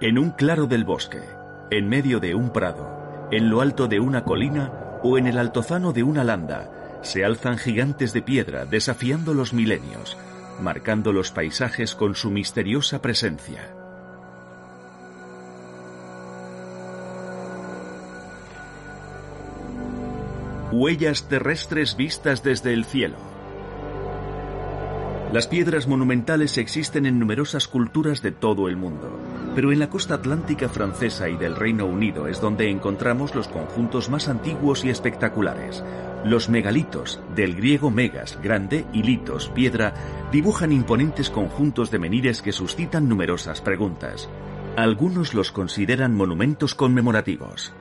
En un claro del bosque, en medio de un prado, en lo alto de una colina o en el altozano de una landa, se alzan gigantes de piedra desafiando los milenios, marcando los paisajes con su misteriosa presencia. Huellas terrestres vistas desde el cielo. Las piedras monumentales existen en numerosas culturas de todo el mundo, pero en la costa atlántica francesa y del Reino Unido es donde encontramos los conjuntos más antiguos y espectaculares. Los megalitos, del griego megas, grande, y litos, piedra, dibujan imponentes conjuntos de menires que suscitan numerosas preguntas. Algunos los consideran monumentos conmemorativos.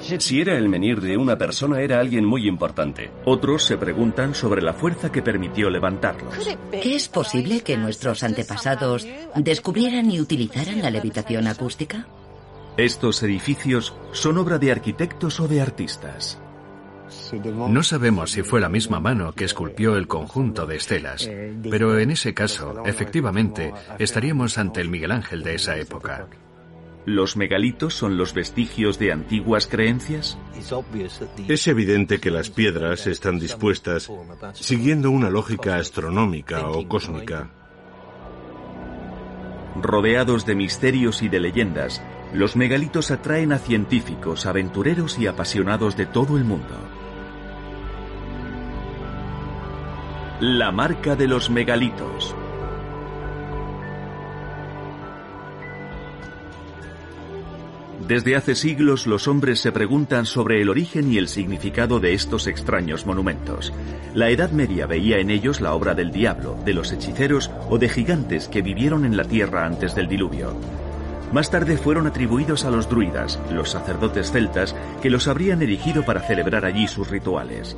Si era el menir de una persona, era alguien muy importante. Otros se preguntan sobre la fuerza que permitió levantarlos. ¿Qué es posible que nuestros antepasados descubrieran y utilizaran la levitación acústica? Estos edificios son obra de arquitectos o de artistas. No sabemos si fue la misma mano que esculpió el conjunto de estelas, pero en ese caso, efectivamente, estaríamos ante el Miguel Ángel de esa época. ¿Los megalitos son los vestigios de antiguas creencias? Es evidente que las piedras están dispuestas siguiendo una lógica astronómica o cósmica. Rodeados de misterios y de leyendas, los megalitos atraen a científicos, aventureros y apasionados de todo el mundo. La marca de los megalitos. Desde hace siglos los hombres se preguntan sobre el origen y el significado de estos extraños monumentos. La Edad Media veía en ellos la obra del diablo, de los hechiceros o de gigantes que vivieron en la tierra antes del diluvio. Más tarde fueron atribuidos a los druidas, los sacerdotes celtas, que los habrían erigido para celebrar allí sus rituales.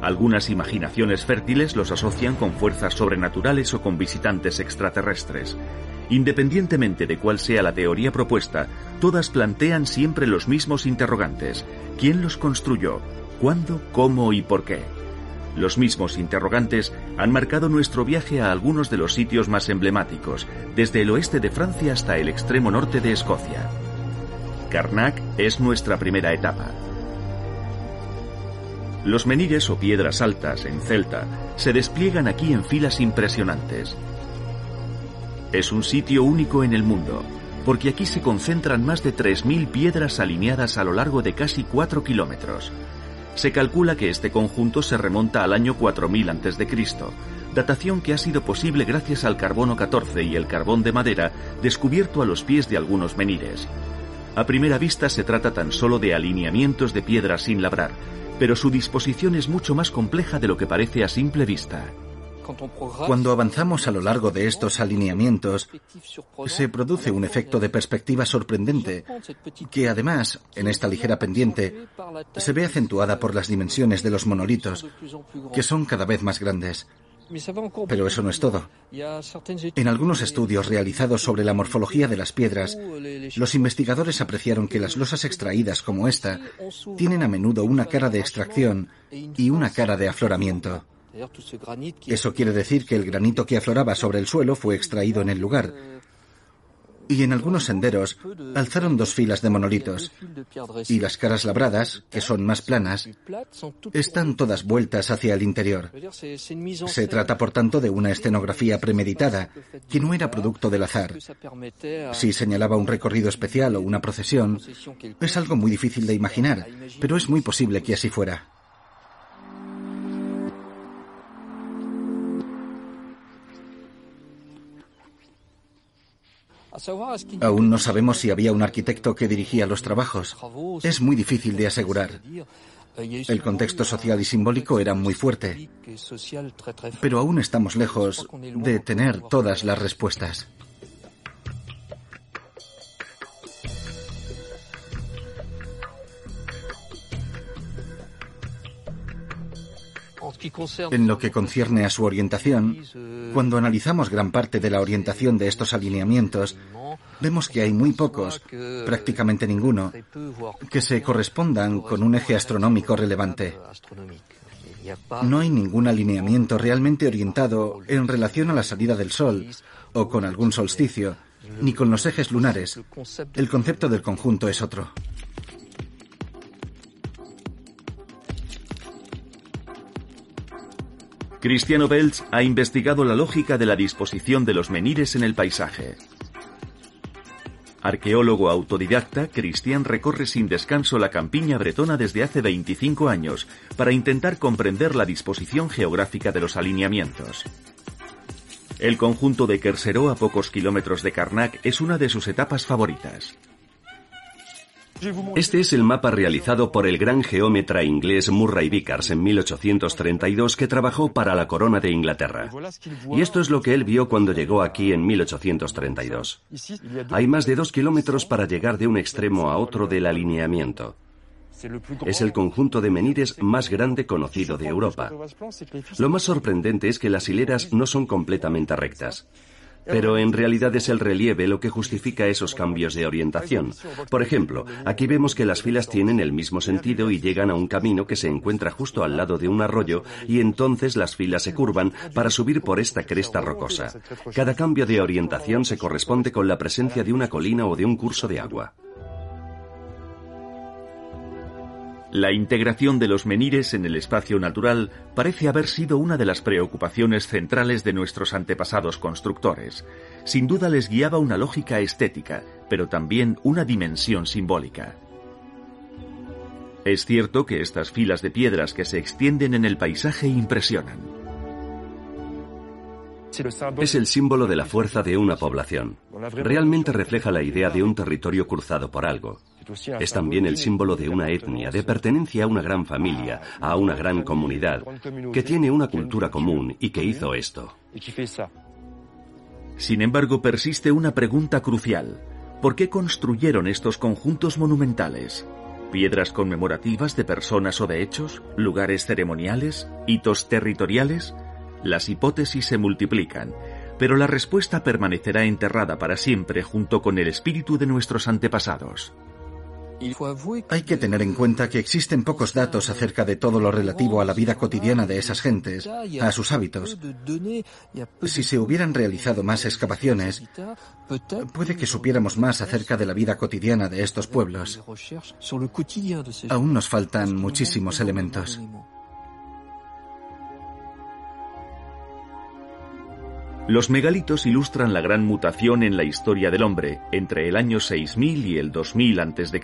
Algunas imaginaciones fértiles los asocian con fuerzas sobrenaturales o con visitantes extraterrestres. Independientemente de cuál sea la teoría propuesta, todas plantean siempre los mismos interrogantes. ¿Quién los construyó? ¿Cuándo? ¿Cómo y por qué? Los mismos interrogantes han marcado nuestro viaje a algunos de los sitios más emblemáticos, desde el oeste de Francia hasta el extremo norte de Escocia. Karnak es nuestra primera etapa. Los menires o piedras altas en celta se despliegan aquí en filas impresionantes. Es un sitio único en el mundo, porque aquí se concentran más de 3.000 piedras alineadas a lo largo de casi 4 kilómetros. Se calcula que este conjunto se remonta al año 4000 a.C., datación que ha sido posible gracias al carbono 14 y el carbón de madera descubierto a los pies de algunos menires. A primera vista se trata tan solo de alineamientos de piedra sin labrar, pero su disposición es mucho más compleja de lo que parece a simple vista. Cuando avanzamos a lo largo de estos alineamientos, se produce un efecto de perspectiva sorprendente, que además, en esta ligera pendiente, se ve acentuada por las dimensiones de los monolitos, que son cada vez más grandes. Pero eso no es todo. En algunos estudios realizados sobre la morfología de las piedras, los investigadores apreciaron que las losas extraídas como esta tienen a menudo una cara de extracción y una cara de afloramiento. Eso quiere decir que el granito que afloraba sobre el suelo fue extraído en el lugar. Y en algunos senderos alzaron dos filas de monolitos. Y las caras labradas, que son más planas, están todas vueltas hacia el interior. Se trata, por tanto, de una escenografía premeditada, que no era producto del azar. Si señalaba un recorrido especial o una procesión, es algo muy difícil de imaginar, pero es muy posible que así fuera. Aún no sabemos si había un arquitecto que dirigía los trabajos. Es muy difícil de asegurar. El contexto social y simbólico era muy fuerte, pero aún estamos lejos de tener todas las respuestas. En lo que concierne a su orientación, cuando analizamos gran parte de la orientación de estos alineamientos, vemos que hay muy pocos, prácticamente ninguno, que se correspondan con un eje astronómico relevante. No hay ningún alineamiento realmente orientado en relación a la salida del Sol o con algún solsticio, ni con los ejes lunares. El concepto del conjunto es otro. Cristiano Belz ha investigado la lógica de la disposición de los menires en el paisaje. Arqueólogo autodidacta, Cristian recorre sin descanso la campiña bretona desde hace 25 años para intentar comprender la disposición geográfica de los alineamientos. El conjunto de Kerseró a pocos kilómetros de Karnak es una de sus etapas favoritas. Este es el mapa realizado por el gran geómetra inglés Murray Vickers en 1832 que trabajó para la corona de Inglaterra. Y esto es lo que él vio cuando llegó aquí en 1832. Hay más de dos kilómetros para llegar de un extremo a otro del alineamiento. Es el conjunto de menires más grande conocido de Europa. Lo más sorprendente es que las hileras no son completamente rectas. Pero en realidad es el relieve lo que justifica esos cambios de orientación. Por ejemplo, aquí vemos que las filas tienen el mismo sentido y llegan a un camino que se encuentra justo al lado de un arroyo y entonces las filas se curvan para subir por esta cresta rocosa. Cada cambio de orientación se corresponde con la presencia de una colina o de un curso de agua. La integración de los menires en el espacio natural parece haber sido una de las preocupaciones centrales de nuestros antepasados constructores. Sin duda les guiaba una lógica estética, pero también una dimensión simbólica. Es cierto que estas filas de piedras que se extienden en el paisaje impresionan. Es el símbolo de la fuerza de una población. Realmente refleja la idea de un territorio cruzado por algo. Es también el símbolo de una etnia, de pertenencia a una gran familia, a una gran comunidad, que tiene una cultura común y que hizo esto. Sin embargo, persiste una pregunta crucial. ¿Por qué construyeron estos conjuntos monumentales? ¿Piedras conmemorativas de personas o de hechos? ¿Lugares ceremoniales? ¿Hitos territoriales? Las hipótesis se multiplican, pero la respuesta permanecerá enterrada para siempre junto con el espíritu de nuestros antepasados. Hay que tener en cuenta que existen pocos datos acerca de todo lo relativo a la vida cotidiana de esas gentes, a sus hábitos. Si se hubieran realizado más excavaciones, puede que supiéramos más acerca de la vida cotidiana de estos pueblos. Aún nos faltan muchísimos elementos. Los megalitos ilustran la gran mutación en la historia del hombre entre el año 6000 y el 2000 a.C.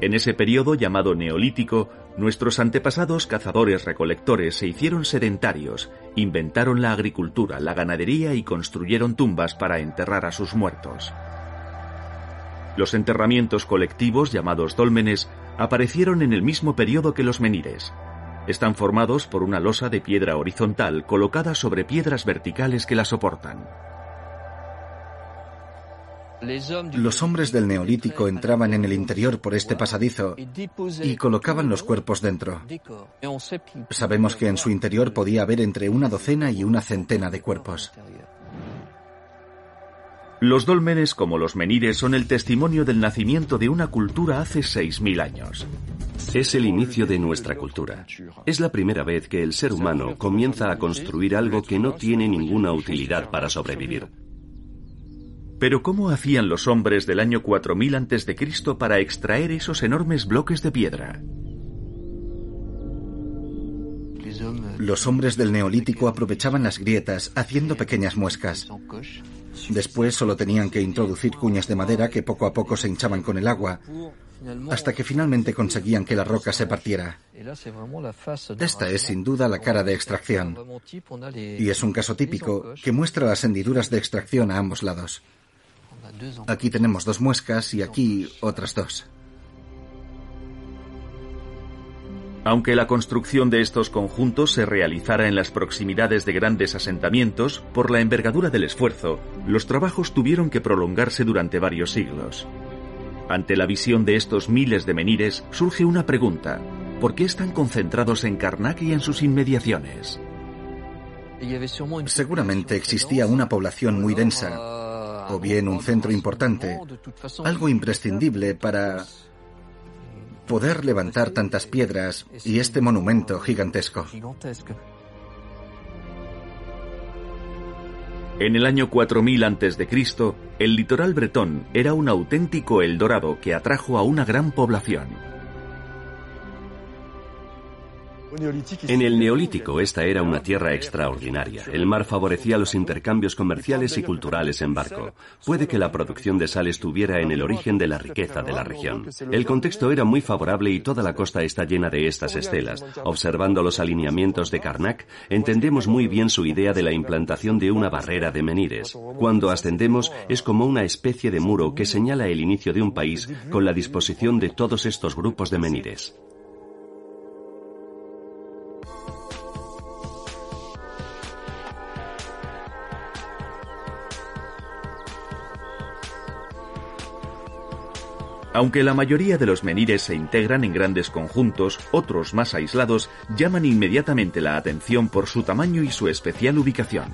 En ese periodo llamado Neolítico, nuestros antepasados cazadores-recolectores se hicieron sedentarios, inventaron la agricultura, la ganadería y construyeron tumbas para enterrar a sus muertos. Los enterramientos colectivos llamados dólmenes aparecieron en el mismo periodo que los menires, están formados por una losa de piedra horizontal colocada sobre piedras verticales que la soportan. Los hombres del Neolítico entraban en el interior por este pasadizo y colocaban los cuerpos dentro. Sabemos que en su interior podía haber entre una docena y una centena de cuerpos. Los dólmenes, como los menires, son el testimonio del nacimiento de una cultura hace 6.000 años. Es el inicio de nuestra cultura. Es la primera vez que el ser humano comienza a construir algo que no tiene ninguna utilidad para sobrevivir. Pero ¿cómo hacían los hombres del año 4000 a.C. para extraer esos enormes bloques de piedra? Los hombres del Neolítico aprovechaban las grietas haciendo pequeñas muescas. Después solo tenían que introducir cuñas de madera que poco a poco se hinchaban con el agua, hasta que finalmente conseguían que la roca se partiera. Esta es sin duda la cara de extracción, y es un caso típico que muestra las hendiduras de extracción a ambos lados. Aquí tenemos dos muescas y aquí otras dos. Aunque la construcción de estos conjuntos se realizara en las proximidades de grandes asentamientos, por la envergadura del esfuerzo, los trabajos tuvieron que prolongarse durante varios siglos. Ante la visión de estos miles de menires surge una pregunta. ¿Por qué están concentrados en Karnak y en sus inmediaciones? Seguramente existía una población muy densa, o bien un centro importante, algo imprescindible para poder levantar tantas piedras y este monumento gigantesco. En el año 4000 a.C., el litoral bretón era un auténtico Eldorado que atrajo a una gran población. En el Neolítico esta era una tierra extraordinaria. El mar favorecía los intercambios comerciales y culturales en barco. Puede que la producción de sal estuviera en el origen de la riqueza de la región. El contexto era muy favorable y toda la costa está llena de estas estelas. Observando los alineamientos de Karnak, entendemos muy bien su idea de la implantación de una barrera de menires. Cuando ascendemos es como una especie de muro que señala el inicio de un país con la disposición de todos estos grupos de menires. Aunque la mayoría de los menires se integran en grandes conjuntos, otros más aislados llaman inmediatamente la atención por su tamaño y su especial ubicación.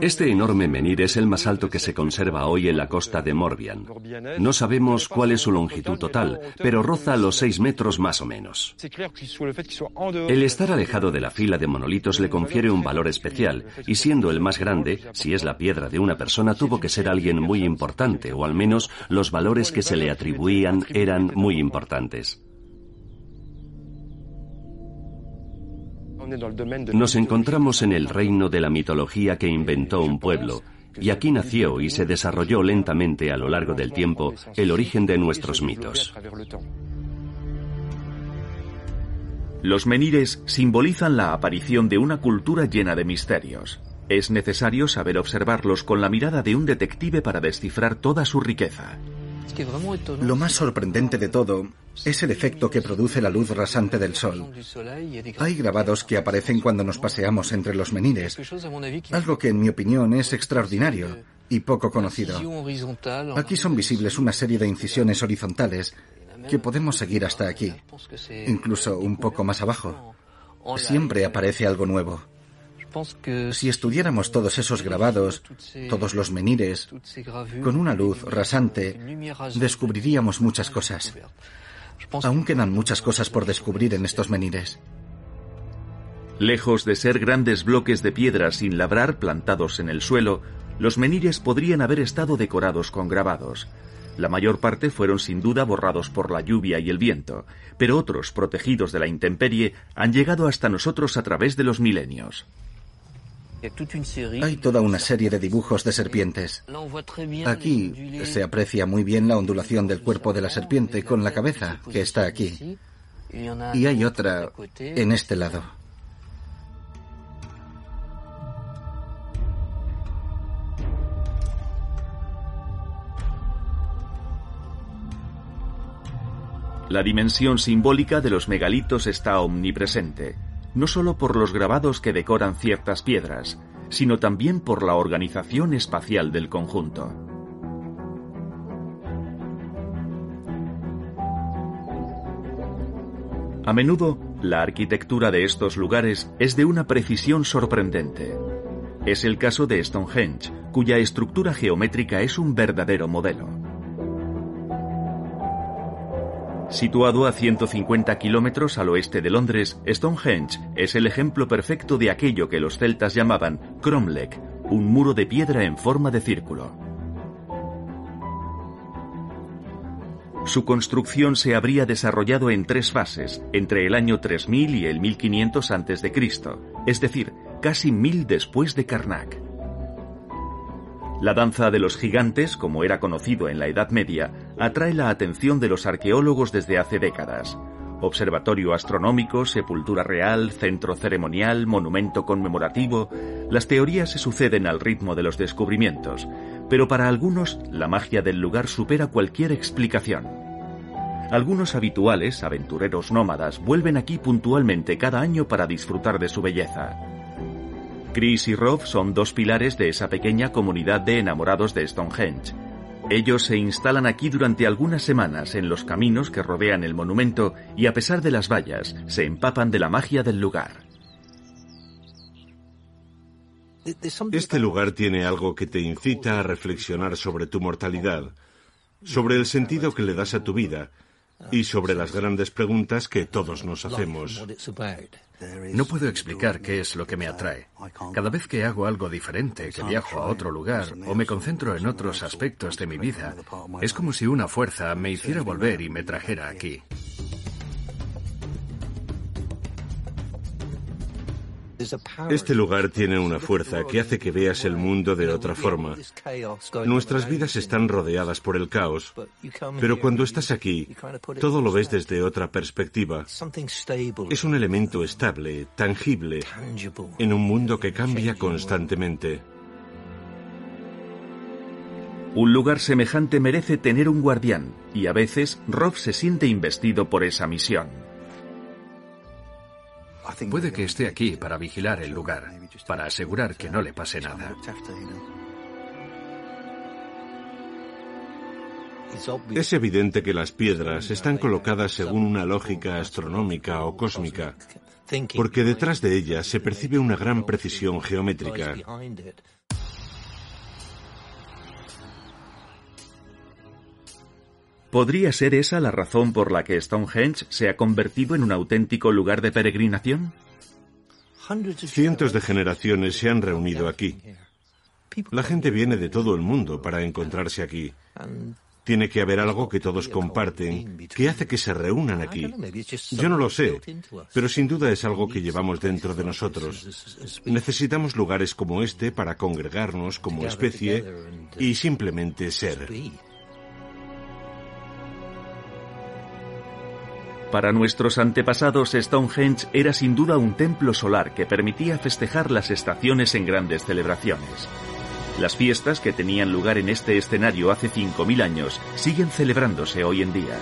Este enorme menhir es el más alto que se conserva hoy en la costa de Morbihan. No sabemos cuál es su longitud total, pero roza los 6 metros más o menos. El estar alejado de la fila de monolitos le confiere un valor especial, y siendo el más grande, si es la piedra de una persona, tuvo que ser alguien muy importante, o al menos los valores que se le atribuían eran muy importantes. Nos encontramos en el reino de la mitología que inventó un pueblo, y aquí nació y se desarrolló lentamente a lo largo del tiempo el origen de nuestros mitos. Los menires simbolizan la aparición de una cultura llena de misterios. Es necesario saber observarlos con la mirada de un detective para descifrar toda su riqueza. Lo más sorprendente de todo es el efecto que produce la luz rasante del sol. Hay grabados que aparecen cuando nos paseamos entre los menires, algo que en mi opinión es extraordinario y poco conocido. Aquí son visibles una serie de incisiones horizontales que podemos seguir hasta aquí, incluso un poco más abajo. Siempre aparece algo nuevo. Si estudiáramos todos esos grabados, todos los menires, con una luz rasante, descubriríamos muchas cosas. Aún quedan muchas cosas por descubrir en estos menires. Lejos de ser grandes bloques de piedra sin labrar plantados en el suelo, los menires podrían haber estado decorados con grabados. La mayor parte fueron sin duda borrados por la lluvia y el viento, pero otros, protegidos de la intemperie, han llegado hasta nosotros a través de los milenios. Hay toda una serie de dibujos de serpientes. Aquí se aprecia muy bien la ondulación del cuerpo de la serpiente con la cabeza, que está aquí. Y hay otra en este lado. La dimensión simbólica de los megalitos está omnipresente no solo por los grabados que decoran ciertas piedras, sino también por la organización espacial del conjunto. A menudo, la arquitectura de estos lugares es de una precisión sorprendente. Es el caso de Stonehenge, cuya estructura geométrica es un verdadero modelo. Situado a 150 kilómetros al oeste de Londres, Stonehenge es el ejemplo perfecto de aquello que los celtas llamaban cromlech, un muro de piedra en forma de círculo. Su construcción se habría desarrollado en tres fases, entre el año 3000 y el 1500 a.C., es decir, casi mil después de Karnak. La danza de los gigantes, como era conocido en la Edad Media, atrae la atención de los arqueólogos desde hace décadas. Observatorio astronómico, sepultura real, centro ceremonial, monumento conmemorativo, las teorías se suceden al ritmo de los descubrimientos, pero para algunos la magia del lugar supera cualquier explicación. Algunos habituales, aventureros nómadas, vuelven aquí puntualmente cada año para disfrutar de su belleza. Chris y Rob son dos pilares de esa pequeña comunidad de enamorados de Stonehenge. Ellos se instalan aquí durante algunas semanas en los caminos que rodean el monumento y a pesar de las vallas, se empapan de la magia del lugar. Este lugar tiene algo que te incita a reflexionar sobre tu mortalidad, sobre el sentido que le das a tu vida y sobre las grandes preguntas que todos nos hacemos. No puedo explicar qué es lo que me atrae. Cada vez que hago algo diferente, que viajo a otro lugar o me concentro en otros aspectos de mi vida, es como si una fuerza me hiciera volver y me trajera aquí. Este lugar tiene una fuerza que hace que veas el mundo de otra forma. Nuestras vidas están rodeadas por el caos, pero cuando estás aquí, todo lo ves desde otra perspectiva. Es un elemento estable, tangible, en un mundo que cambia constantemente. Un lugar semejante merece tener un guardián, y a veces Rob se siente investido por esa misión. Puede que esté aquí para vigilar el lugar, para asegurar que no le pase nada. Es evidente que las piedras están colocadas según una lógica astronómica o cósmica, porque detrás de ellas se percibe una gran precisión geométrica. ¿Podría ser esa la razón por la que Stonehenge se ha convertido en un auténtico lugar de peregrinación? Cientos de generaciones se han reunido aquí. La gente viene de todo el mundo para encontrarse aquí. Tiene que haber algo que todos comparten que hace que se reúnan aquí. Yo no lo sé, pero sin duda es algo que llevamos dentro de nosotros. Necesitamos lugares como este para congregarnos como especie y simplemente ser. Para nuestros antepasados, Stonehenge era sin duda un templo solar que permitía festejar las estaciones en grandes celebraciones. Las fiestas que tenían lugar en este escenario hace 5.000 años siguen celebrándose hoy en día.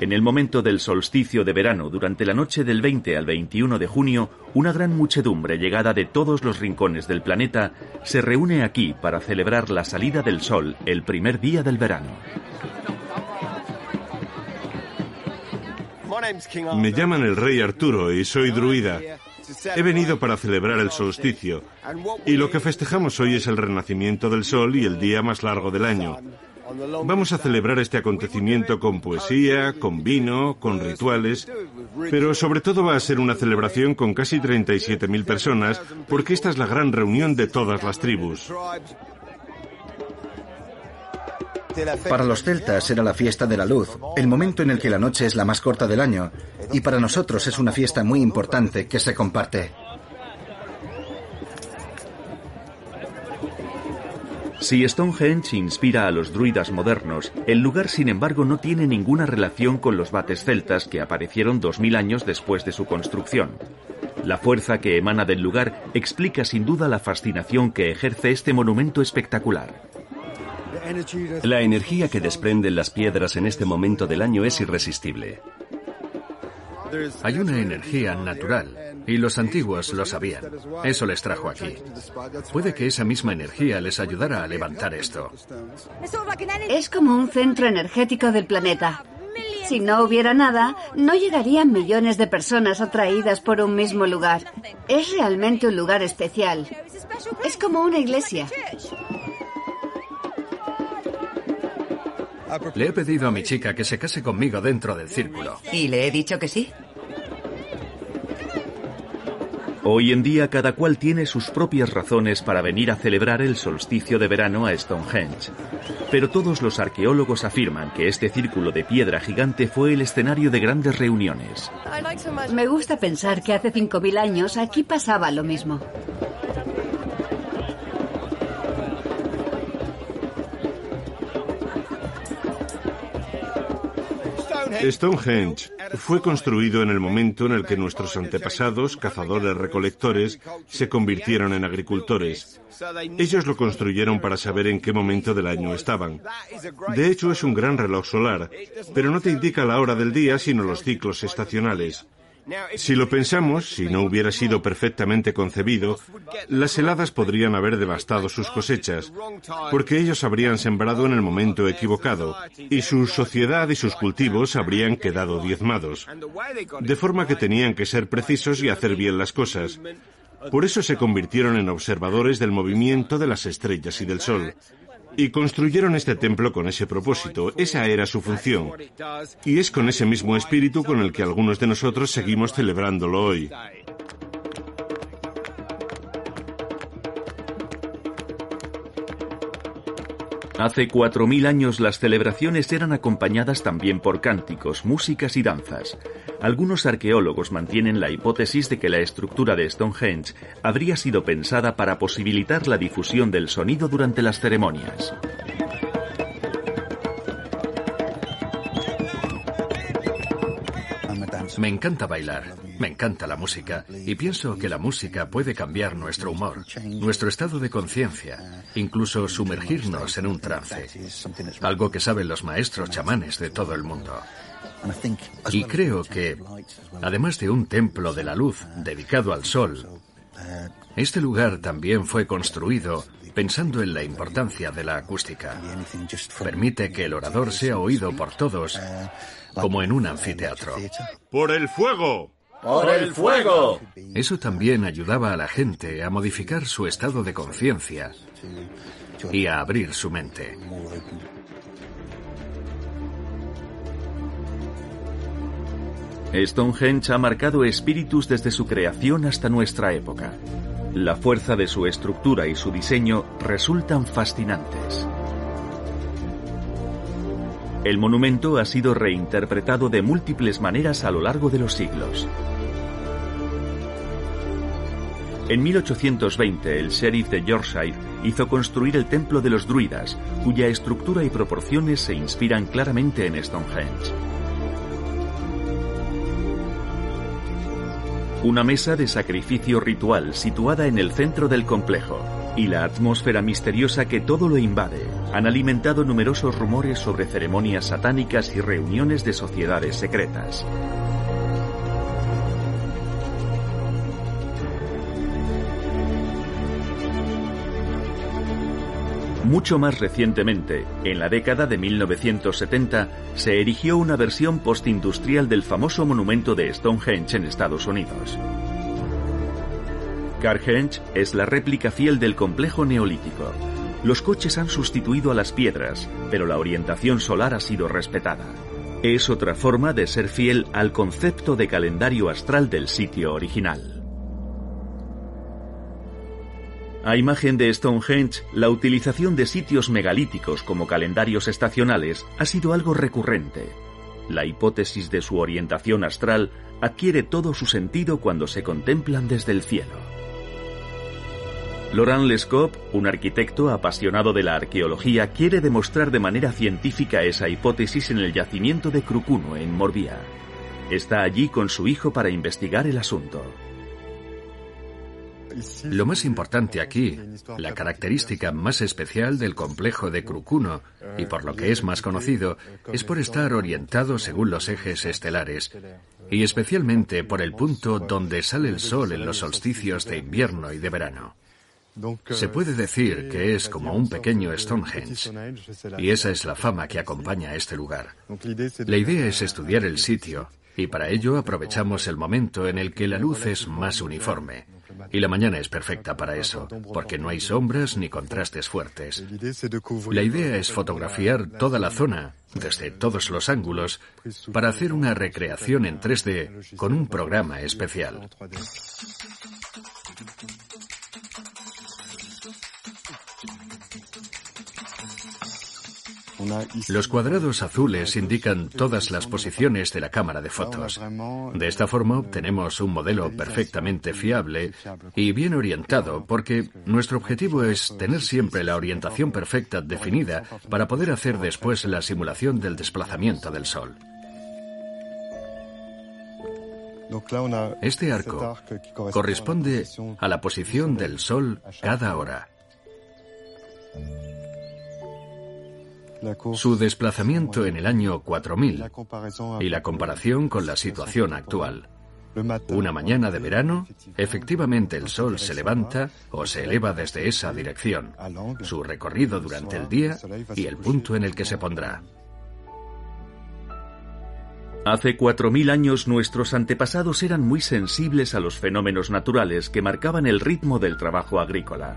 En el momento del solsticio de verano, durante la noche del 20 al 21 de junio, una gran muchedumbre llegada de todos los rincones del planeta se reúne aquí para celebrar la salida del sol el primer día del verano. Me llaman el rey Arturo y soy druida. He venido para celebrar el solsticio y lo que festejamos hoy es el renacimiento del sol y el día más largo del año. Vamos a celebrar este acontecimiento con poesía, con vino, con rituales, pero sobre todo va a ser una celebración con casi 37.000 personas porque esta es la gran reunión de todas las tribus. Para los celtas era la fiesta de la luz, el momento en el que la noche es la más corta del año, y para nosotros es una fiesta muy importante que se comparte. Si Stonehenge inspira a los druidas modernos, el lugar sin embargo no tiene ninguna relación con los bates celtas que aparecieron 2000 años después de su construcción. La fuerza que emana del lugar explica sin duda la fascinación que ejerce este monumento espectacular. La energía que desprenden las piedras en este momento del año es irresistible. Hay una energía natural y los antiguos lo sabían. Eso les trajo aquí. Puede que esa misma energía les ayudara a levantar esto. Es como un centro energético del planeta. Si no hubiera nada, no llegarían millones de personas atraídas por un mismo lugar. Es realmente un lugar especial. Es como una iglesia. Le he pedido a mi chica que se case conmigo dentro del círculo. ¿Y le he dicho que sí? Hoy en día cada cual tiene sus propias razones para venir a celebrar el solsticio de verano a Stonehenge. Pero todos los arqueólogos afirman que este círculo de piedra gigante fue el escenario de grandes reuniones. Me gusta pensar que hace 5.000 años aquí pasaba lo mismo. Stonehenge fue construido en el momento en el que nuestros antepasados, cazadores-recolectores, se convirtieron en agricultores. Ellos lo construyeron para saber en qué momento del año estaban. De hecho, es un gran reloj solar, pero no te indica la hora del día sino los ciclos estacionales. Si lo pensamos, si no hubiera sido perfectamente concebido, las heladas podrían haber devastado sus cosechas, porque ellos habrían sembrado en el momento equivocado, y su sociedad y sus cultivos habrían quedado diezmados. De forma que tenían que ser precisos y hacer bien las cosas. Por eso se convirtieron en observadores del movimiento de las estrellas y del sol. Y construyeron este templo con ese propósito, esa era su función. Y es con ese mismo espíritu con el que algunos de nosotros seguimos celebrándolo hoy. Hace cuatro mil años las celebraciones eran acompañadas también por cánticos, músicas y danzas. Algunos arqueólogos mantienen la hipótesis de que la estructura de Stonehenge habría sido pensada para posibilitar la difusión del sonido durante las ceremonias. Me encanta bailar, me encanta la música y pienso que la música puede cambiar nuestro humor, nuestro estado de conciencia, incluso sumergirnos en un trance, algo que saben los maestros chamanes de todo el mundo. Y creo que, además de un templo de la luz dedicado al sol, este lugar también fue construido pensando en la importancia de la acústica. Permite que el orador sea oído por todos como en un anfiteatro. ¡Por el fuego! ¡Por el fuego! Eso también ayudaba a la gente a modificar su estado de conciencia y a abrir su mente. Stonehenge ha marcado espíritus desde su creación hasta nuestra época. La fuerza de su estructura y su diseño resultan fascinantes. El monumento ha sido reinterpretado de múltiples maneras a lo largo de los siglos. En 1820, el sheriff de Yorkshire hizo construir el Templo de los Druidas, cuya estructura y proporciones se inspiran claramente en Stonehenge. Una mesa de sacrificio ritual situada en el centro del complejo y la atmósfera misteriosa que todo lo invade han alimentado numerosos rumores sobre ceremonias satánicas y reuniones de sociedades secretas. Mucho más recientemente, en la década de 1970, se erigió una versión postindustrial del famoso monumento de Stonehenge en Estados Unidos. Carhenge es la réplica fiel del complejo neolítico. Los coches han sustituido a las piedras, pero la orientación solar ha sido respetada. Es otra forma de ser fiel al concepto de calendario astral del sitio original. A imagen de Stonehenge, la utilización de sitios megalíticos como calendarios estacionales ha sido algo recurrente. La hipótesis de su orientación astral adquiere todo su sentido cuando se contemplan desde el cielo. Laurent Lescope, un arquitecto apasionado de la arqueología, quiere demostrar de manera científica esa hipótesis en el yacimiento de Crucuno, en Morbia. Está allí con su hijo para investigar el asunto. Lo más importante aquí, la característica más especial del complejo de Crucuno, y por lo que es más conocido, es por estar orientado según los ejes estelares, y especialmente por el punto donde sale el sol en los solsticios de invierno y de verano. Se puede decir que es como un pequeño Stonehenge, y esa es la fama que acompaña a este lugar. La idea es estudiar el sitio, y para ello aprovechamos el momento en el que la luz es más uniforme. Y la mañana es perfecta para eso, porque no hay sombras ni contrastes fuertes. La idea es fotografiar toda la zona, desde todos los ángulos, para hacer una recreación en 3D con un programa especial. Los cuadrados azules indican todas las posiciones de la cámara de fotos. De esta forma obtenemos un modelo perfectamente fiable y bien orientado porque nuestro objetivo es tener siempre la orientación perfecta definida para poder hacer después la simulación del desplazamiento del Sol. Este arco corresponde a la posición del Sol cada hora. Su desplazamiento en el año 4000 y la comparación con la situación actual. Una mañana de verano, efectivamente el sol se levanta o se eleva desde esa dirección, su recorrido durante el día y el punto en el que se pondrá. Hace 4.000 años nuestros antepasados eran muy sensibles a los fenómenos naturales que marcaban el ritmo del trabajo agrícola.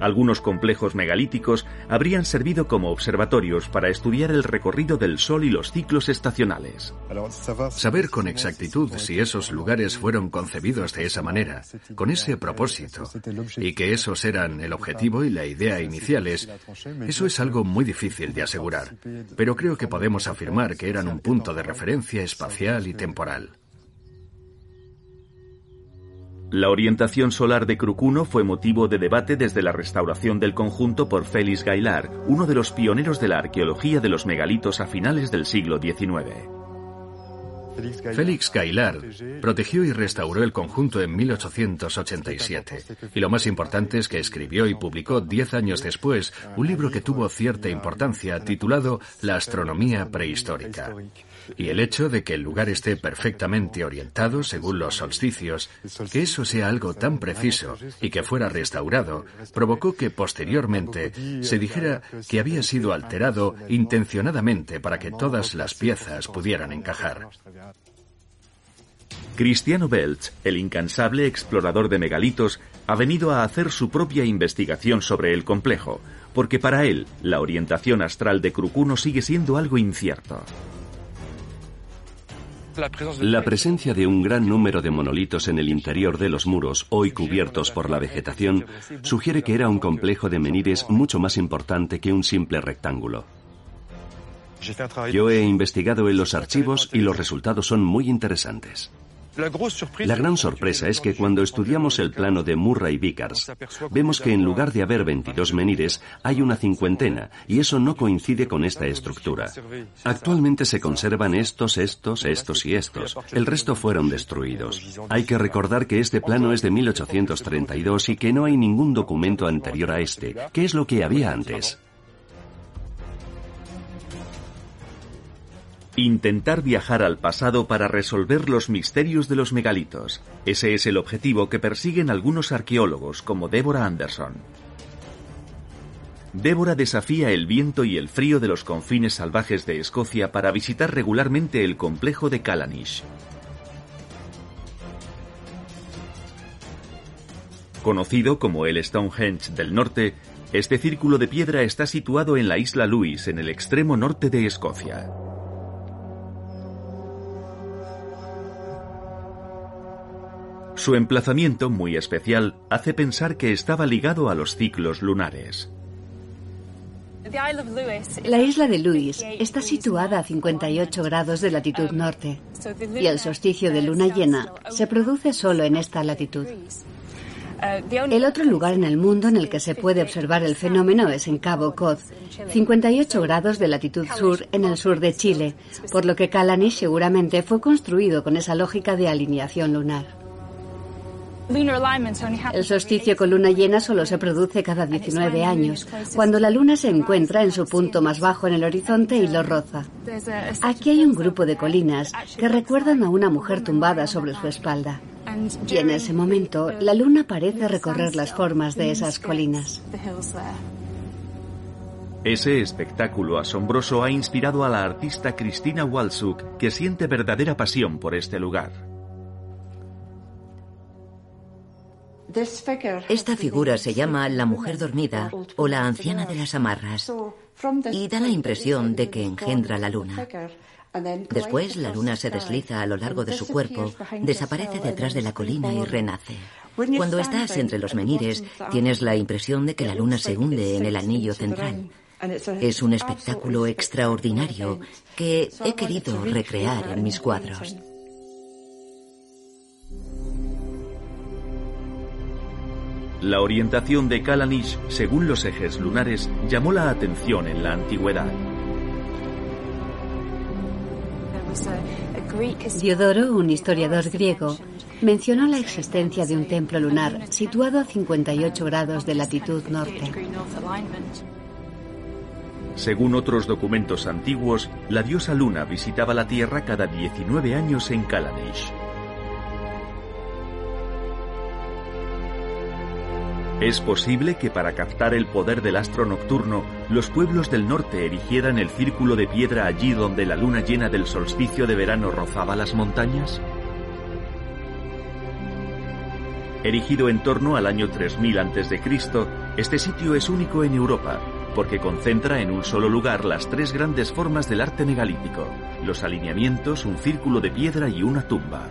Algunos complejos megalíticos habrían servido como observatorios para estudiar el recorrido del Sol y los ciclos estacionales. Saber con exactitud si esos lugares fueron concebidos de esa manera, con ese propósito, y que esos eran el objetivo y la idea iniciales, eso es algo muy difícil de asegurar, pero creo que podemos afirmar que eran un punto de referencia espacial y temporal. La orientación solar de Crucuno fue motivo de debate desde la restauración del conjunto por Félix Gaillard, uno de los pioneros de la arqueología de los megalitos a finales del siglo XIX. Félix Gaillard protegió y restauró el conjunto en 1887. Y lo más importante es que escribió y publicó diez años después un libro que tuvo cierta importancia titulado La astronomía prehistórica. Y el hecho de que el lugar esté perfectamente orientado según los solsticios, que eso sea algo tan preciso y que fuera restaurado, provocó que posteriormente se dijera que había sido alterado intencionadamente para que todas las piezas pudieran encajar. Cristiano Belch, el incansable explorador de megalitos, ha venido a hacer su propia investigación sobre el complejo, porque para él la orientación astral de Crucuno sigue siendo algo incierto. La presencia de un gran número de monolitos en el interior de los muros, hoy cubiertos por la vegetación, sugiere que era un complejo de menires mucho más importante que un simple rectángulo. Yo he investigado en los archivos y los resultados son muy interesantes. La gran sorpresa es que cuando estudiamos el plano de Murray Vickers, vemos que en lugar de haber 22 menires, hay una cincuentena, y eso no coincide con esta estructura. Actualmente se conservan estos, estos, estos y estos. El resto fueron destruidos. Hay que recordar que este plano es de 1832 y que no hay ningún documento anterior a este. ¿Qué es lo que había antes? Intentar viajar al pasado para resolver los misterios de los megalitos. Ese es el objetivo que persiguen algunos arqueólogos como Deborah Anderson. Débora desafía el viento y el frío de los confines salvajes de Escocia para visitar regularmente el complejo de Callanish. Conocido como el Stonehenge del norte, este círculo de piedra está situado en la isla Lewis, en el extremo norte de Escocia. Su emplazamiento, muy especial, hace pensar que estaba ligado a los ciclos lunares. La isla de Lewis está situada a 58 grados de latitud norte y el solsticio de luna llena se produce solo en esta latitud. El otro lugar en el mundo en el que se puede observar el fenómeno es en Cabo Cod, 58 grados de latitud sur en el sur de Chile, por lo que Calanish seguramente fue construido con esa lógica de alineación lunar. El solsticio con luna llena solo se produce cada 19 años, cuando la luna se encuentra en su punto más bajo en el horizonte y lo roza. Aquí hay un grupo de colinas que recuerdan a una mujer tumbada sobre su espalda. Y en ese momento, la luna parece recorrer las formas de esas colinas. Ese espectáculo asombroso ha inspirado a la artista Cristina Walsuk, que siente verdadera pasión por este lugar. Esta figura se llama la mujer dormida o la anciana de las amarras y da la impresión de que engendra la luna. Después la luna se desliza a lo largo de su cuerpo, desaparece detrás de la colina y renace. Cuando estás entre los menires, tienes la impresión de que la luna se hunde en el anillo central. Es un espectáculo extraordinario que he querido recrear en mis cuadros. La orientación de Kalanish según los ejes lunares llamó la atención en la antigüedad. Diodoro, un historiador griego, mencionó la existencia de un templo lunar situado a 58 grados de latitud norte. Según otros documentos antiguos, la diosa luna visitaba la Tierra cada 19 años en Kalanish. Es posible que para captar el poder del astro nocturno, los pueblos del norte erigieran el círculo de piedra allí donde la luna llena del solsticio de verano rozaba las montañas. Erigido en torno al año 3000 a.C., Este sitio es único en Europa porque concentra en un solo lugar las tres grandes formas del arte megalítico, los alineamientos, un círculo de piedra y una tumba.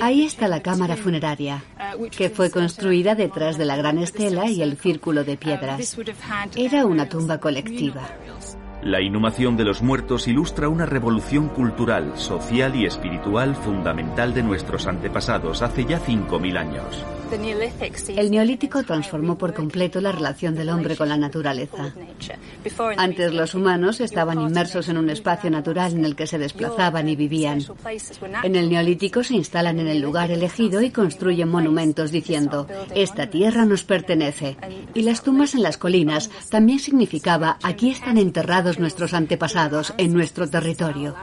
Ahí está la cámara funeraria, que fue construida detrás de la gran estela y el círculo de piedras. Era una tumba colectiva. La inhumación de los muertos ilustra una revolución cultural, social y espiritual fundamental de nuestros antepasados hace ya 5.000 años. El neolítico transformó por completo la relación del hombre con la naturaleza. Antes los humanos estaban inmersos en un espacio natural en el que se desplazaban y vivían. En el neolítico se instalan en el lugar elegido y construyen monumentos diciendo, esta tierra nos pertenece. Y las tumbas en las colinas también significaba, aquí están enterrados nuestros antepasados en nuestro territorio.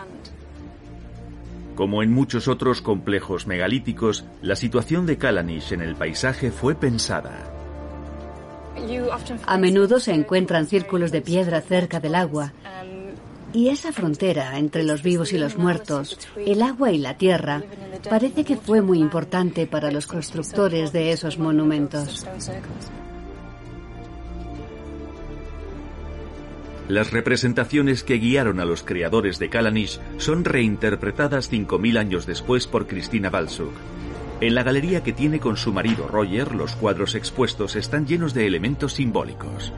Como en muchos otros complejos megalíticos, la situación de Kalanish en el paisaje fue pensada. A menudo se encuentran círculos de piedra cerca del agua. Y esa frontera entre los vivos y los muertos, el agua y la tierra, parece que fue muy importante para los constructores de esos monumentos. Las representaciones que guiaron a los creadores de Kalanish son reinterpretadas 5.000 años después por Cristina Balsuk. En la galería que tiene con su marido Roger, los cuadros expuestos están llenos de elementos simbólicos.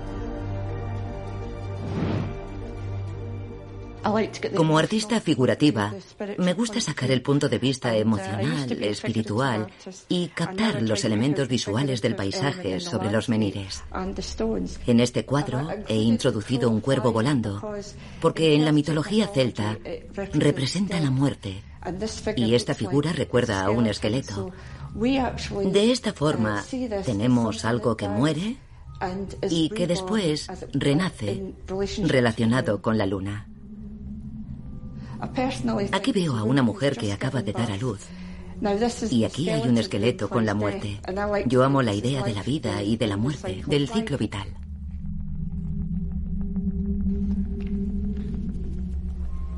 Como artista figurativa, me gusta sacar el punto de vista emocional, espiritual y captar los elementos visuales del paisaje sobre los menires. En este cuadro he introducido un cuervo volando, porque en la mitología celta representa la muerte y esta figura recuerda a un esqueleto. De esta forma, tenemos algo que muere y que después renace relacionado con la luna. Aquí veo a una mujer que acaba de dar a luz. Y aquí hay un esqueleto con la muerte. Yo amo la idea de la vida y de la muerte, del ciclo vital.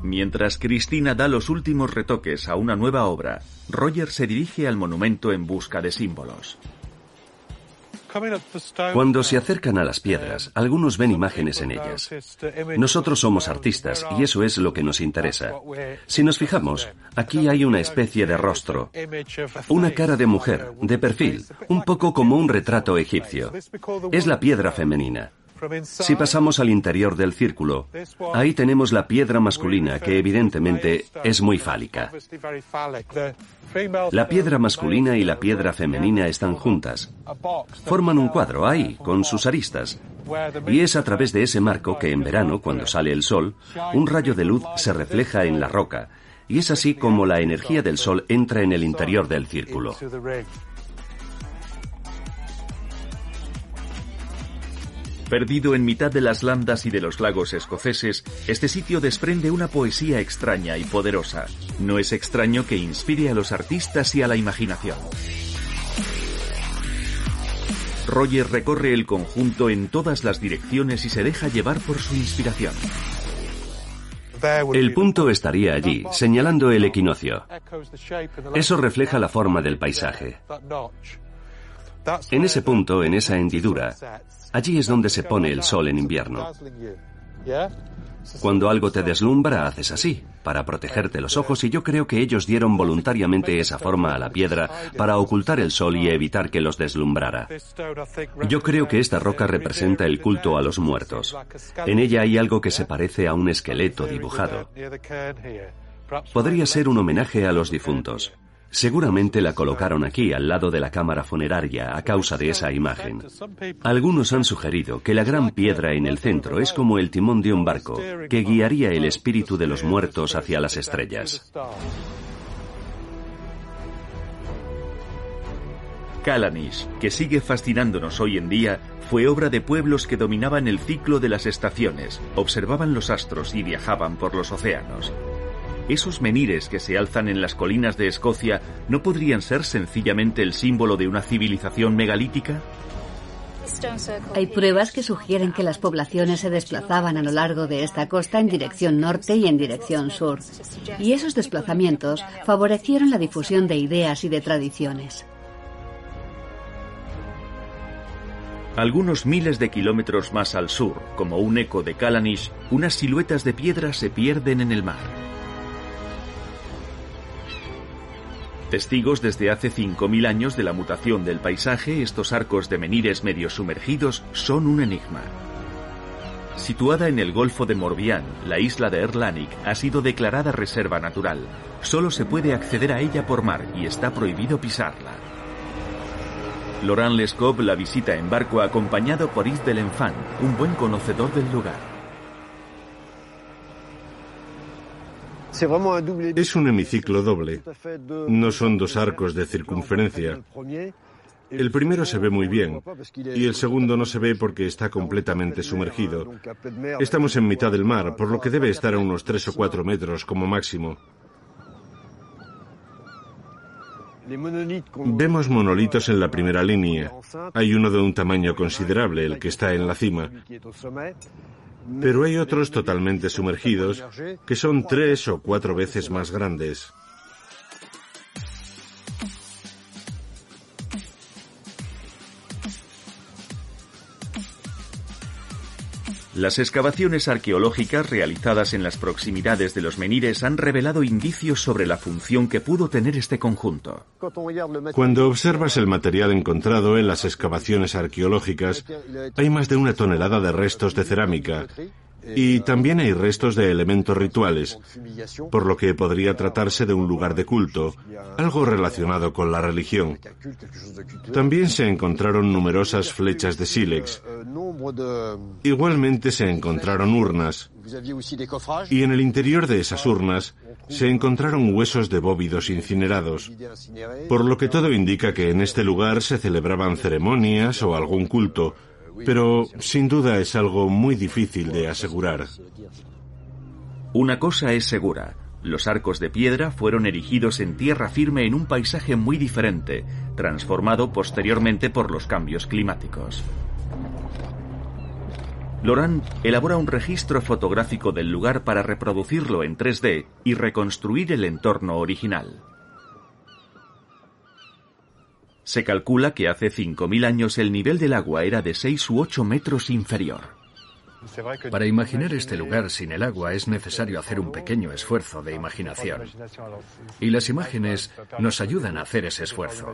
Mientras Cristina da los últimos retoques a una nueva obra, Roger se dirige al monumento en busca de símbolos. Cuando se acercan a las piedras, algunos ven imágenes en ellas. Nosotros somos artistas y eso es lo que nos interesa. Si nos fijamos, aquí hay una especie de rostro, una cara de mujer, de perfil, un poco como un retrato egipcio. Es la piedra femenina. Si pasamos al interior del círculo, ahí tenemos la piedra masculina que evidentemente es muy fálica. La piedra masculina y la piedra femenina están juntas. Forman un cuadro ahí, con sus aristas. Y es a través de ese marco que en verano, cuando sale el sol, un rayo de luz se refleja en la roca. Y es así como la energía del sol entra en el interior del círculo. Perdido en mitad de las landas y de los lagos escoceses, este sitio desprende una poesía extraña y poderosa. No es extraño que inspire a los artistas y a la imaginación. Roger recorre el conjunto en todas las direcciones y se deja llevar por su inspiración. El punto estaría allí, señalando el equinoccio. Eso refleja la forma del paisaje. En ese punto, en esa hendidura, allí es donde se pone el sol en invierno. Cuando algo te deslumbra, haces así, para protegerte los ojos, y yo creo que ellos dieron voluntariamente esa forma a la piedra para ocultar el sol y evitar que los deslumbrara. Yo creo que esta roca representa el culto a los muertos. En ella hay algo que se parece a un esqueleto dibujado. Podría ser un homenaje a los difuntos. Seguramente la colocaron aquí al lado de la cámara funeraria a causa de esa imagen. Algunos han sugerido que la gran piedra en el centro es como el timón de un barco que guiaría el espíritu de los muertos hacia las estrellas. Kalanish, que sigue fascinándonos hoy en día, fue obra de pueblos que dominaban el ciclo de las estaciones, observaban los astros y viajaban por los océanos. ¿Esos menires que se alzan en las colinas de Escocia no podrían ser sencillamente el símbolo de una civilización megalítica? Hay pruebas que sugieren que las poblaciones se desplazaban a lo largo de esta costa en dirección norte y en dirección sur. Y esos desplazamientos favorecieron la difusión de ideas y de tradiciones. Algunos miles de kilómetros más al sur, como un eco de Kalanish, unas siluetas de piedra se pierden en el mar. Testigos desde hace 5.000 años de la mutación del paisaje, estos arcos de menires medio sumergidos son un enigma. Situada en el Golfo de Morbihan, la isla de Erlanik ha sido declarada reserva natural. Solo se puede acceder a ella por mar y está prohibido pisarla. Laurent Lescaut la visita en barco acompañado por Yves de un buen conocedor del lugar. Es un hemiciclo doble. No son dos arcos de circunferencia. El primero se ve muy bien y el segundo no se ve porque está completamente sumergido. Estamos en mitad del mar, por lo que debe estar a unos 3 o 4 metros como máximo. Vemos monolitos en la primera línea. Hay uno de un tamaño considerable, el que está en la cima. Pero hay otros totalmente sumergidos que son tres o cuatro veces más grandes. Las excavaciones arqueológicas realizadas en las proximidades de los menires han revelado indicios sobre la función que pudo tener este conjunto. Cuando observas el material encontrado en las excavaciones arqueológicas, hay más de una tonelada de restos de cerámica, y también hay restos de elementos rituales, por lo que podría tratarse de un lugar de culto, algo relacionado con la religión. También se encontraron numerosas flechas de sílex. Igualmente se encontraron urnas. Y en el interior de esas urnas se encontraron huesos de bóvidos incinerados, por lo que todo indica que en este lugar se celebraban ceremonias o algún culto, pero sin duda es algo muy difícil de asegurar. Una cosa es segura. Los arcos de piedra fueron erigidos en tierra firme en un paisaje muy diferente, transformado posteriormente por los cambios climáticos. Laurent elabora un registro fotográfico del lugar para reproducirlo en 3D y reconstruir el entorno original. Se calcula que hace 5.000 años el nivel del agua era de 6 u 8 metros inferior. Para imaginar este lugar sin el agua es necesario hacer un pequeño esfuerzo de imaginación. Y las imágenes nos ayudan a hacer ese esfuerzo.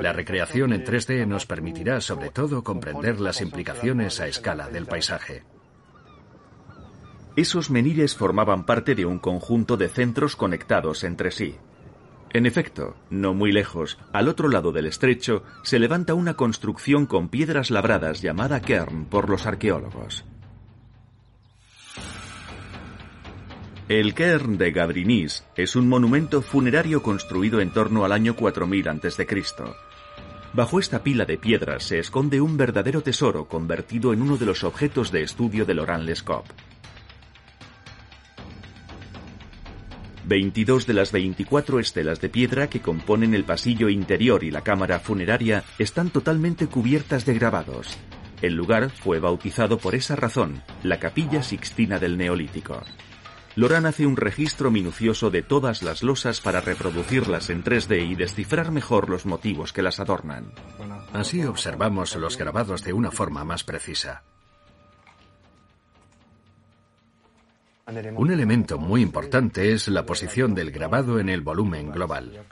La recreación en 3D nos permitirá sobre todo comprender las implicaciones a escala del paisaje. Esos menires formaban parte de un conjunto de centros conectados entre sí. En efecto, no muy lejos, al otro lado del estrecho, se levanta una construcción con piedras labradas llamada Kern por los arqueólogos. El Kern de Gabrinis es un monumento funerario construido en torno al año 4000 a.C. Bajo esta pila de piedras se esconde un verdadero tesoro convertido en uno de los objetos de estudio de Laurent Lescaut. 22 de las 24 estelas de piedra que componen el pasillo interior y la cámara funeraria están totalmente cubiertas de grabados. El lugar fue bautizado por esa razón, la Capilla Sixtina del Neolítico. Loran hace un registro minucioso de todas las losas para reproducirlas en 3D y descifrar mejor los motivos que las adornan. Así observamos los grabados de una forma más precisa. Un elemento muy importante es la posición del grabado en el volumen global.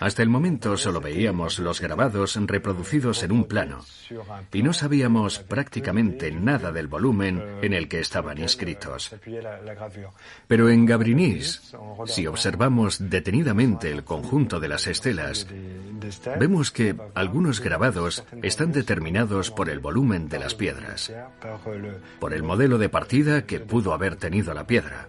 Hasta el momento solo veíamos los grabados reproducidos en un plano y no sabíamos prácticamente nada del volumen en el que estaban inscritos. Pero en Gabrinis, si observamos detenidamente el conjunto de las estelas, vemos que algunos grabados están determinados por el volumen de las piedras, por el modelo de partida que pudo haber la piedra.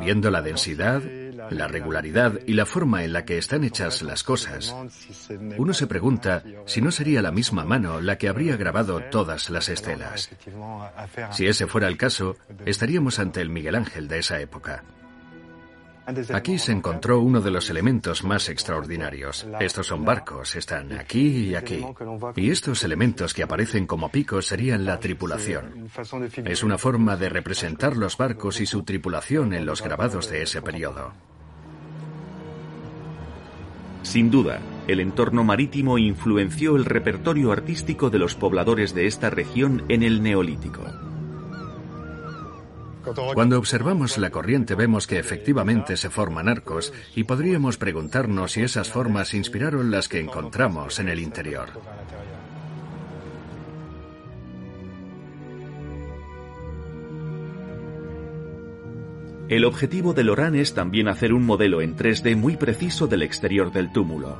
Viendo la densidad, la regularidad y la forma en la que están hechas las cosas, uno se pregunta si no sería la misma mano la que habría grabado todas las estelas. Si ese fuera el caso, estaríamos ante el Miguel Ángel de esa época. Aquí se encontró uno de los elementos más extraordinarios. Estos son barcos, están aquí y aquí. Y estos elementos que aparecen como picos serían la tripulación. Es una forma de representar los barcos y su tripulación en los grabados de ese periodo. Sin duda, el entorno marítimo influenció el repertorio artístico de los pobladores de esta región en el Neolítico. Cuando observamos la corriente vemos que efectivamente se forman arcos y podríamos preguntarnos si esas formas inspiraron las que encontramos en el interior. El objetivo de Loran es también hacer un modelo en 3D muy preciso del exterior del túmulo.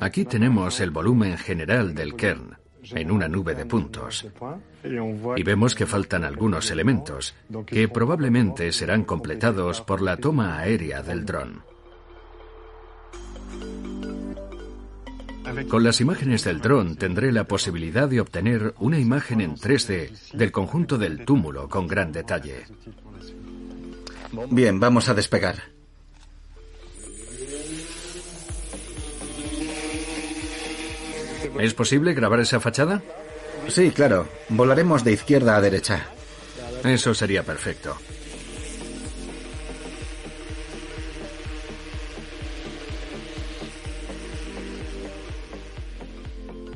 Aquí tenemos el volumen general del kern en una nube de puntos. Y vemos que faltan algunos elementos, que probablemente serán completados por la toma aérea del dron. Con las imágenes del dron tendré la posibilidad de obtener una imagen en 3D del conjunto del túmulo con gran detalle. Bien, vamos a despegar. ¿Es posible grabar esa fachada? Sí, claro. Volaremos de izquierda a derecha. Eso sería perfecto.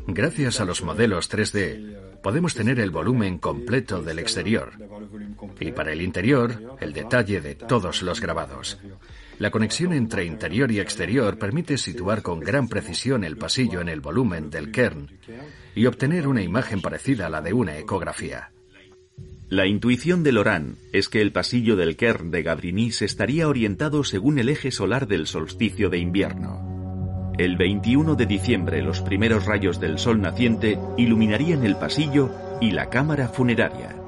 Gracias a los modelos 3D, podemos tener el volumen completo del exterior y para el interior, el detalle de todos los grabados. La conexión entre interior y exterior permite situar con gran precisión el pasillo en el volumen del kern y obtener una imagen parecida a la de una ecografía. La intuición de Loran es que el pasillo del kern de Gabrini estaría orientado según el eje solar del solsticio de invierno. El 21 de diciembre los primeros rayos del sol naciente iluminarían el pasillo y la cámara funeraria.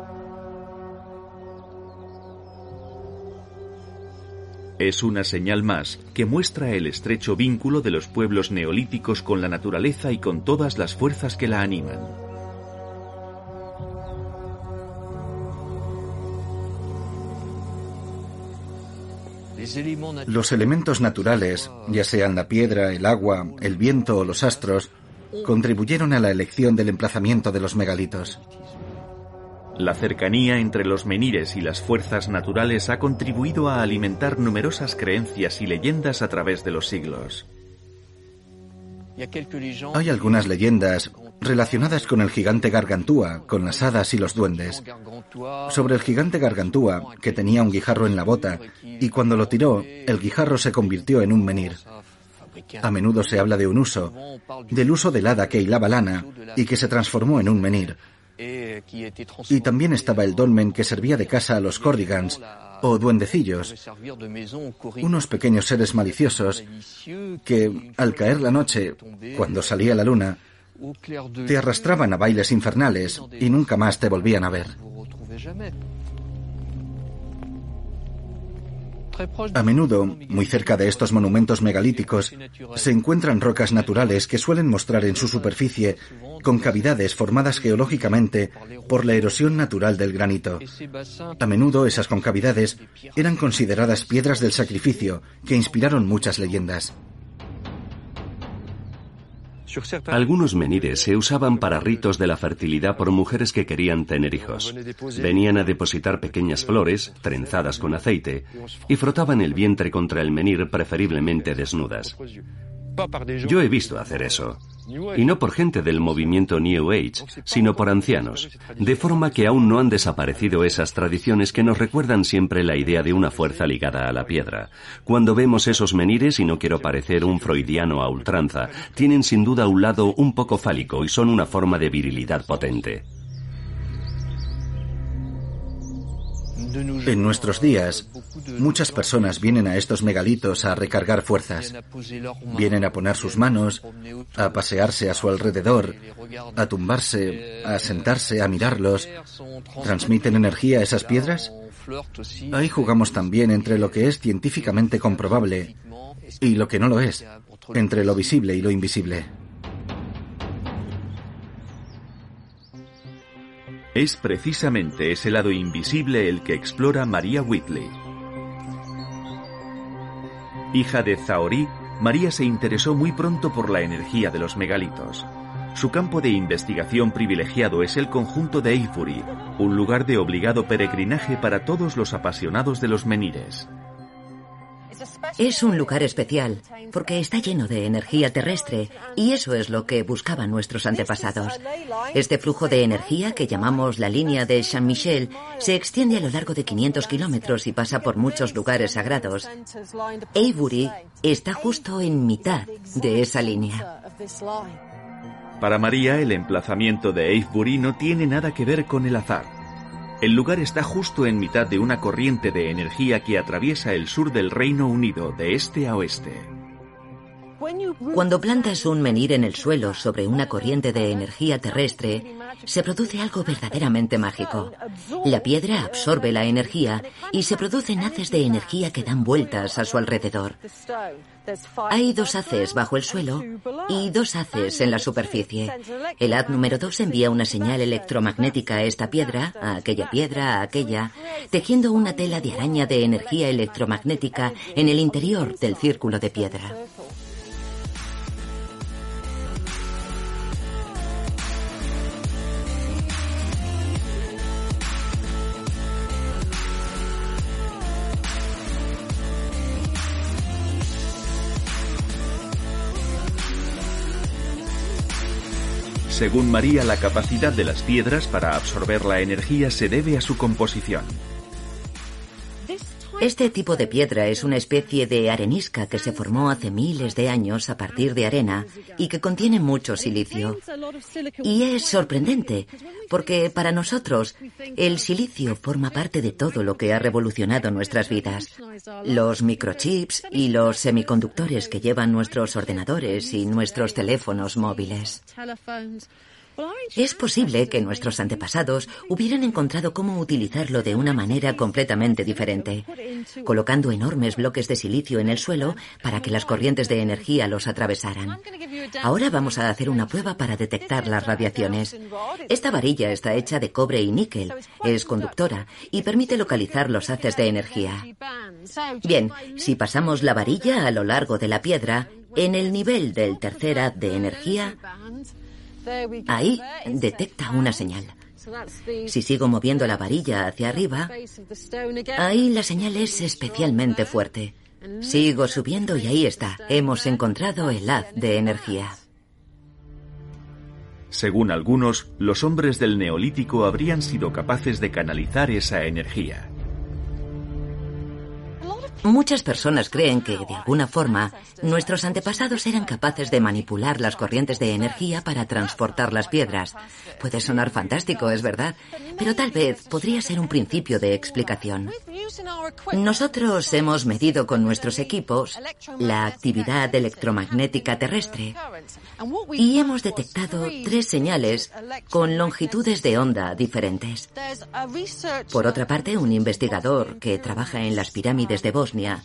Es una señal más que muestra el estrecho vínculo de los pueblos neolíticos con la naturaleza y con todas las fuerzas que la animan. Los elementos naturales, ya sean la piedra, el agua, el viento o los astros, contribuyeron a la elección del emplazamiento de los megalitos. La cercanía entre los menires y las fuerzas naturales ha contribuido a alimentar numerosas creencias y leyendas a través de los siglos. Hay algunas leyendas relacionadas con el gigante Gargantúa, con las hadas y los duendes. Sobre el gigante Gargantúa, que tenía un guijarro en la bota, y cuando lo tiró, el guijarro se convirtió en un menir. A menudo se habla de un uso, del uso del hada que hilaba lana y que se transformó en un menir. Y también estaba el dolmen que servía de casa a los cordigans o duendecillos, unos pequeños seres maliciosos que, al caer la noche, cuando salía la luna, te arrastraban a bailes infernales y nunca más te volvían a ver. A menudo, muy cerca de estos monumentos megalíticos, se encuentran rocas naturales que suelen mostrar en su superficie concavidades formadas geológicamente por la erosión natural del granito. A menudo esas concavidades eran consideradas piedras del sacrificio que inspiraron muchas leyendas. Algunos menires se usaban para ritos de la fertilidad por mujeres que querían tener hijos. Venían a depositar pequeñas flores, trenzadas con aceite, y frotaban el vientre contra el menir preferiblemente desnudas. Yo he visto hacer eso. Y no por gente del movimiento New Age, sino por ancianos, de forma que aún no han desaparecido esas tradiciones que nos recuerdan siempre la idea de una fuerza ligada a la piedra. Cuando vemos esos menires, y no quiero parecer un freudiano a ultranza, tienen sin duda un lado un poco fálico y son una forma de virilidad potente. En nuestros días, muchas personas vienen a estos megalitos a recargar fuerzas. Vienen a poner sus manos, a pasearse a su alrededor, a tumbarse, a sentarse, a mirarlos. ¿Transmiten energía a esas piedras? Ahí jugamos también entre lo que es científicamente comprobable y lo que no lo es, entre lo visible y lo invisible. Es precisamente ese lado invisible el que explora María Whitley. Hija de Zahorí, María se interesó muy pronto por la energía de los megalitos. Su campo de investigación privilegiado es el conjunto de Eifury, un lugar de obligado peregrinaje para todos los apasionados de los menires. Es un lugar especial porque está lleno de energía terrestre y eso es lo que buscaban nuestros antepasados. Este flujo de energía que llamamos la línea de Saint-Michel se extiende a lo largo de 500 kilómetros y pasa por muchos lugares sagrados. Avebury está justo en mitad de esa línea. Para María, el emplazamiento de Avebury no tiene nada que ver con el azar. El lugar está justo en mitad de una corriente de energía que atraviesa el sur del Reino Unido de este a oeste. Cuando plantas un menir en el suelo sobre una corriente de energía terrestre, se produce algo verdaderamente mágico. La piedra absorbe la energía y se producen haces de energía que dan vueltas a su alrededor. Hay dos haces bajo el suelo y dos haces en la superficie. El haz número 2 envía una señal electromagnética a esta piedra, a aquella piedra, a aquella, tejiendo una tela de araña de energía electromagnética en el interior del círculo de piedra. Según María, la capacidad de las piedras para absorber la energía se debe a su composición. Este tipo de piedra es una especie de arenisca que se formó hace miles de años a partir de arena y que contiene mucho silicio. Y es sorprendente, porque para nosotros el silicio forma parte de todo lo que ha revolucionado nuestras vidas. Los microchips y los semiconductores que llevan nuestros ordenadores y nuestros teléfonos móviles. Es posible que nuestros antepasados hubieran encontrado cómo utilizarlo de una manera completamente diferente, colocando enormes bloques de silicio en el suelo para que las corrientes de energía los atravesaran. Ahora vamos a hacer una prueba para detectar las radiaciones. Esta varilla está hecha de cobre y níquel, es conductora y permite localizar los haces de energía. Bien, si pasamos la varilla a lo largo de la piedra, en el nivel del tercer haz de energía, Ahí detecta una señal. Si sigo moviendo la varilla hacia arriba, ahí la señal es especialmente fuerte. Sigo subiendo y ahí está. Hemos encontrado el haz de energía. Según algunos, los hombres del Neolítico habrían sido capaces de canalizar esa energía. Muchas personas creen que, de alguna forma, nuestros antepasados eran capaces de manipular las corrientes de energía para transportar las piedras. Puede sonar fantástico, es verdad, pero tal vez podría ser un principio de explicación. Nosotros hemos medido con nuestros equipos la actividad electromagnética terrestre y hemos detectado tres señales con longitudes de onda diferentes. Por otra parte, un investigador que trabaja en las pirámides de Bosnia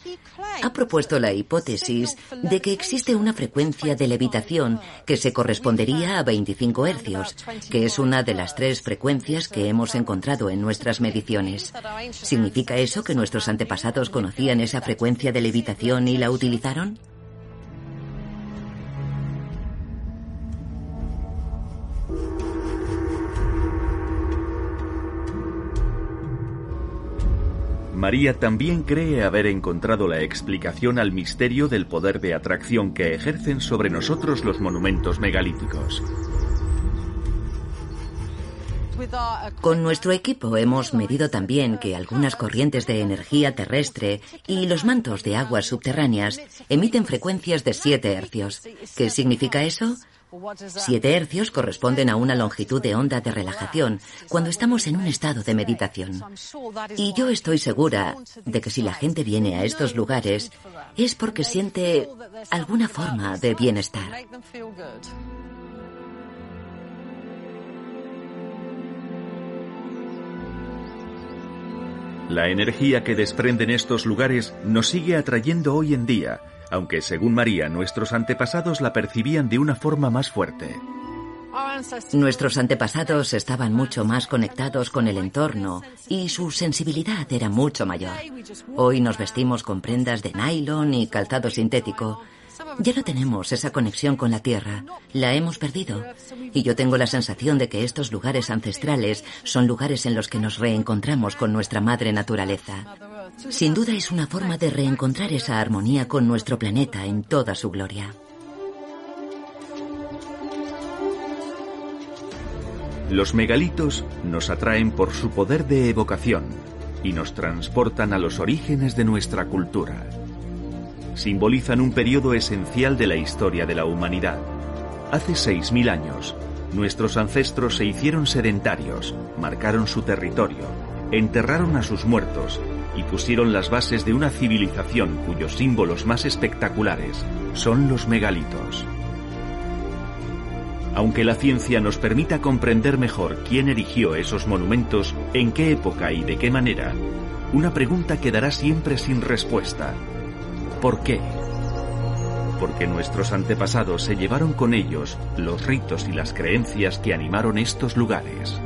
ha propuesto la hipótesis de que existe una frecuencia de levitación que se correspondería a 25 hercios, que es una de las tres frecuencias que hemos encontrado en nuestras mediciones. ¿Significa eso que nuestros antepasados conocían esa frecuencia de levitación y la utilizaron? María también cree haber encontrado la explicación al misterio del poder de atracción que ejercen sobre nosotros los monumentos megalíticos. Con nuestro equipo hemos medido también que algunas corrientes de energía terrestre y los mantos de aguas subterráneas emiten frecuencias de 7 hercios. ¿Qué significa eso? Siete hercios corresponden a una longitud de onda de relajación cuando estamos en un estado de meditación. Y yo estoy segura de que si la gente viene a estos lugares es porque siente alguna forma de bienestar. La energía que desprenden estos lugares nos sigue atrayendo hoy en día aunque según María nuestros antepasados la percibían de una forma más fuerte. Nuestros antepasados estaban mucho más conectados con el entorno y su sensibilidad era mucho mayor. Hoy nos vestimos con prendas de nylon y calzado sintético. Ya no tenemos esa conexión con la tierra, la hemos perdido. Y yo tengo la sensación de que estos lugares ancestrales son lugares en los que nos reencontramos con nuestra madre naturaleza. Sin duda es una forma de reencontrar esa armonía con nuestro planeta en toda su gloria. Los megalitos nos atraen por su poder de evocación y nos transportan a los orígenes de nuestra cultura. Simbolizan un periodo esencial de la historia de la humanidad. Hace 6.000 años, nuestros ancestros se hicieron sedentarios, marcaron su territorio, enterraron a sus muertos y pusieron las bases de una civilización cuyos símbolos más espectaculares son los megalitos. Aunque la ciencia nos permita comprender mejor quién erigió esos monumentos, en qué época y de qué manera, una pregunta quedará siempre sin respuesta. ¿Por qué? Porque nuestros antepasados se llevaron con ellos los ritos y las creencias que animaron estos lugares.